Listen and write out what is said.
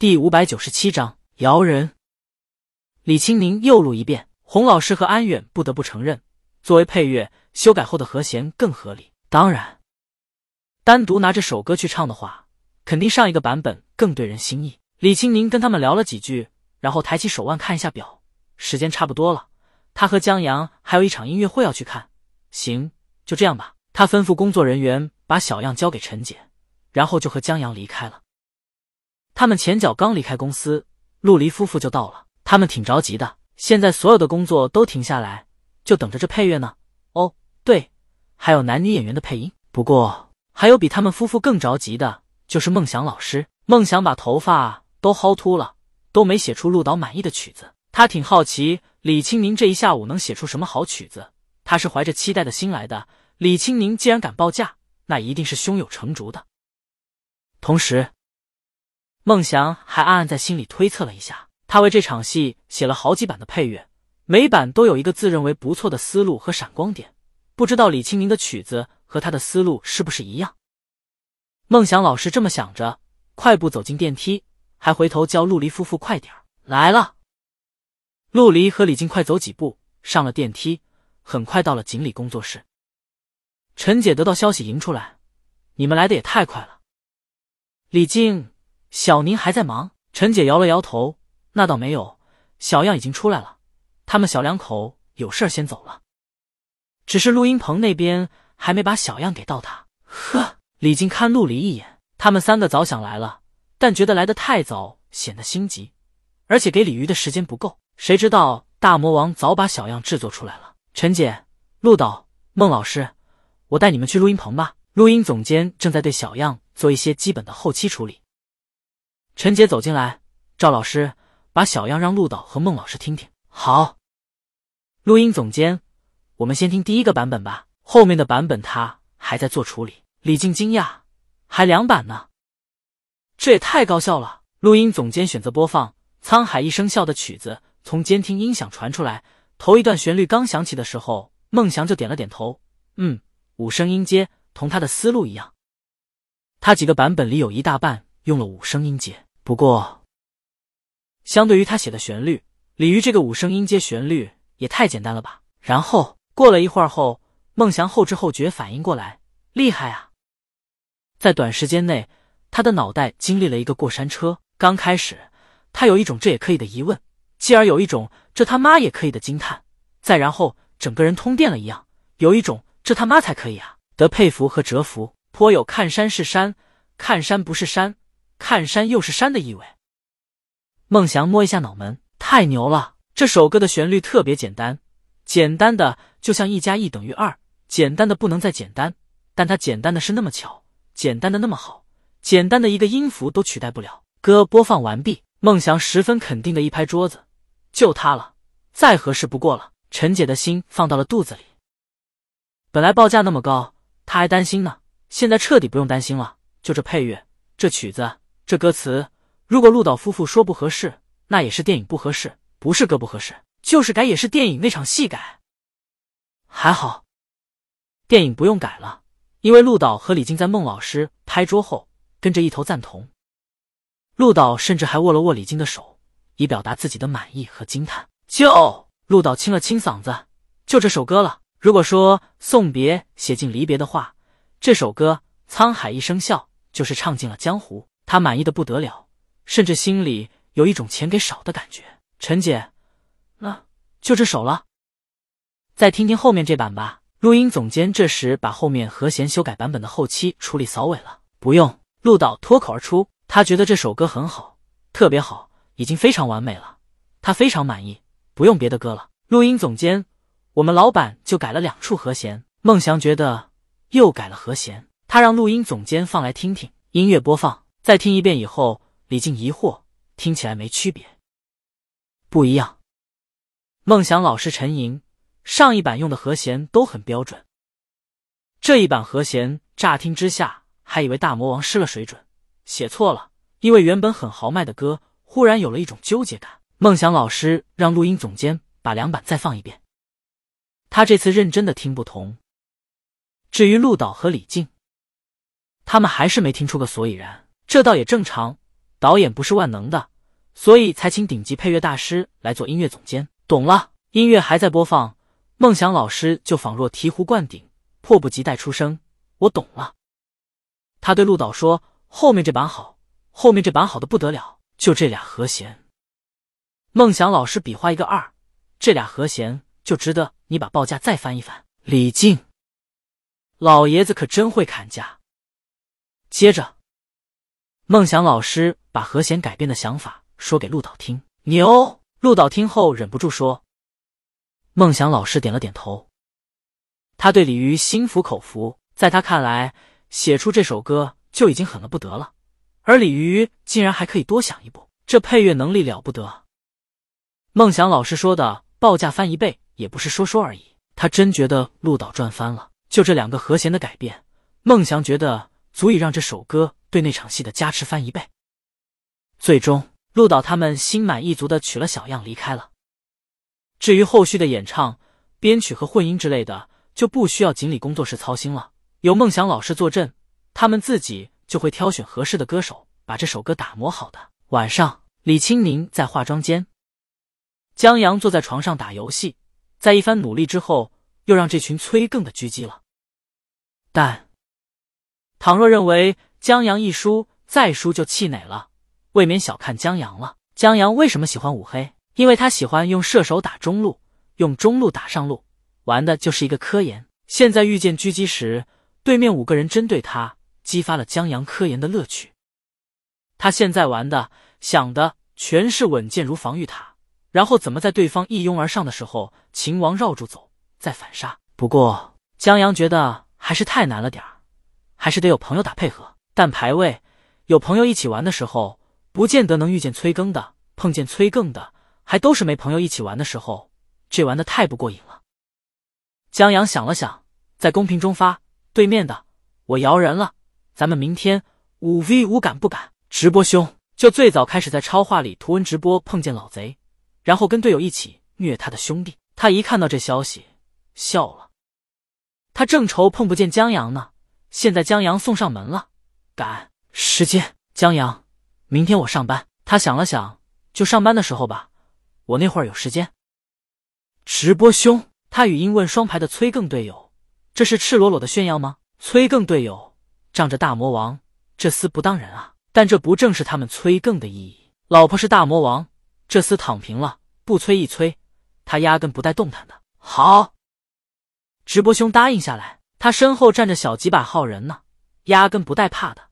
第五百九十七章摇人。李青宁又录一遍，洪老师和安远不得不承认，作为配乐，修改后的和弦更合理。当然，单独拿这首歌去唱的话，肯定上一个版本更对人心意。李青宁跟他们聊了几句，然后抬起手腕看一下表，时间差不多了。他和江阳还有一场音乐会要去看。行，就这样吧。他吩咐工作人员把小样交给陈姐，然后就和江阳离开了。他们前脚刚离开公司，陆离夫妇就到了。他们挺着急的，现在所有的工作都停下来，就等着这配乐呢。哦，对，还有男女演员的配音。不过还有比他们夫妇更着急的，就是梦想老师。梦想把头发都薅秃了，都没写出陆导满意的曲子。他挺好奇李青宁这一下午能写出什么好曲子。他是怀着期待的心来的。李青宁既然敢报价，那一定是胸有成竹的。同时。孟祥还暗暗在心里推测了一下，他为这场戏写了好几版的配乐，每版都有一个自认为不错的思路和闪光点，不知道李清明的曲子和他的思路是不是一样？孟祥老师这么想着，快步走进电梯，还回头叫陆离夫妇快点来了。陆离和李静快走几步上了电梯，很快到了锦鲤工作室。陈姐得到消息迎出来，你们来的也太快了，李静。小宁还在忙，陈姐摇了摇头，那倒没有，小样已经出来了，他们小两口有事先走了，只是录音棚那边还没把小样给到他。呵，李靖看陆离一眼，他们三个早想来了，但觉得来的太早显得心急，而且给鲤鱼的时间不够。谁知道大魔王早把小样制作出来了。陈姐、陆导、孟老师，我带你们去录音棚吧。录音总监正在对小样做一些基本的后期处理。陈杰走进来，赵老师把小样让陆导和孟老师听听。好，录音总监，我们先听第一个版本吧，后面的版本他还在做处理。李静惊讶，还两版呢，这也太高效了。录音总监选择播放《沧海一声笑》的曲子，从监听音响传出来。头一段旋律刚响起的时候，孟祥就点了点头，嗯，五声音阶，同他的思路一样。他几个版本里有一大半用了五声音阶。不过，相对于他写的旋律，鲤鱼这个五声音阶旋律也太简单了吧？然后过了一会儿后，孟祥后知后觉反应过来，厉害啊！在短时间内，他的脑袋经历了一个过山车。刚开始，他有一种这也可以的疑问，继而有一种这他妈也可以的惊叹，再然后整个人通电了一样，有一种这他妈才可以啊的佩服和折服，颇有看山是山，看山不是山。看山又是山的意味。孟祥摸一下脑门，太牛了！这首歌的旋律特别简单，简单的就像一加一等于二，简单的不能再简单。但它简单的是那么巧，简单的那么好，简单的一个音符都取代不了。歌播放完毕，孟祥十分肯定的一拍桌子，就它了，再合适不过了。陈姐的心放到了肚子里。本来报价那么高，她还担心呢，现在彻底不用担心了。就这配乐，这曲子。这歌词，如果陆导夫妇说不合适，那也是电影不合适，不是歌不合适，就是改也是电影那场戏改。还好，电影不用改了，因为陆导和李静在孟老师拍桌后跟着一头赞同。陆导甚至还握了握李静的手，以表达自己的满意和惊叹。就陆导清了清嗓子，就这首歌了。如果说送别写尽离别的话，这首歌《沧海一声笑》就是唱尽了江湖。他满意的不得了，甚至心里有一种钱给少的感觉。陈姐，那就这首了，再听听后面这版吧。录音总监这时把后面和弦修改版本的后期处理扫尾了。不用，陆导脱口而出，他觉得这首歌很好，特别好，已经非常完美了，他非常满意，不用别的歌了。录音总监，我们老板就改了两处和弦。孟祥觉得又改了和弦，他让录音总监放来听听。音乐播放。再听一遍以后，李静疑惑，听起来没区别，不一样。梦想老师沉吟，上一版用的和弦都很标准，这一版和弦乍听之下还以为大魔王失了水准，写错了。因为原本很豪迈的歌，忽然有了一种纠结感。梦想老师让录音总监把两版再放一遍，他这次认真的听不同。至于陆导和李静，他们还是没听出个所以然。这倒也正常，导演不是万能的，所以才请顶级配乐大师来做音乐总监。懂了。音乐还在播放，梦想老师就仿若醍醐灌顶，迫不及待出声：“我懂了。”他对陆导说：“后面这版好，后面这版好的不得了，就这俩和弦。”梦想老师比划一个二，这俩和弦就值得你把报价再翻一翻。李靖，老爷子可真会砍价。接着，孟祥老师把和弦改变的想法说给陆导听，牛！陆导听后忍不住说。孟祥老师点了点头，他对李鱼心服口服，在他看来。写出这首歌就已经狠了不得了，而李鱼竟然还可以多想一步，这配乐能力了不得。孟祥老师说的报价翻一倍也不是说说而已，他真觉得陆导赚翻了。就这两个和弦的改变，孟祥觉得足以让这首歌对那场戏的加持翻一倍。最终，陆导他们心满意足的取了小样离开了。至于后续的演唱、编曲和混音之类的，就不需要锦鲤工作室操心了。有梦想老师坐镇，他们自己就会挑选合适的歌手，把这首歌打磨好的。晚上，李青宁在化妆间，江阳坐在床上打游戏，在一番努力之后，又让这群催更的狙击了。但倘若认为江阳一输再输就气馁了，未免小看江阳了。江阳为什么喜欢五黑？因为他喜欢用射手打中路，用中路打上路，玩的就是一个科研。现在遇见狙击时。对面五个人针对他，激发了江阳科研的乐趣。他现在玩的、想的全是稳健如防御塔，然后怎么在对方一拥而上的时候，秦王绕住走，再反杀。不过江阳觉得还是太难了点儿，还是得有朋友打配合。但排位有朋友一起玩的时候，不见得能遇见催更的，碰见催更的还都是没朋友一起玩的时候，这玩的太不过瘾了。江阳想了想，在公屏中发。对面的，我摇人了。咱们明天五 v 五敢不敢？直播兄就最早开始在超话里图文直播碰见老贼，然后跟队友一起虐他的兄弟。他一看到这消息，笑了。他正愁碰不见江阳呢，现在江阳送上门了，赶时间。江阳，明天我上班。他想了想，就上班的时候吧，我那会儿有时间。直播兄，他语音问双排的催更队友。这是赤裸裸的炫耀吗？催更队友仗着大魔王，这厮不当人啊！但这不正是他们催更的意义？老婆是大魔王，这厮躺平了，不催一催，他压根不带动弹的。好，直播兄答应下来，他身后站着小几百号人呢，压根不带怕的。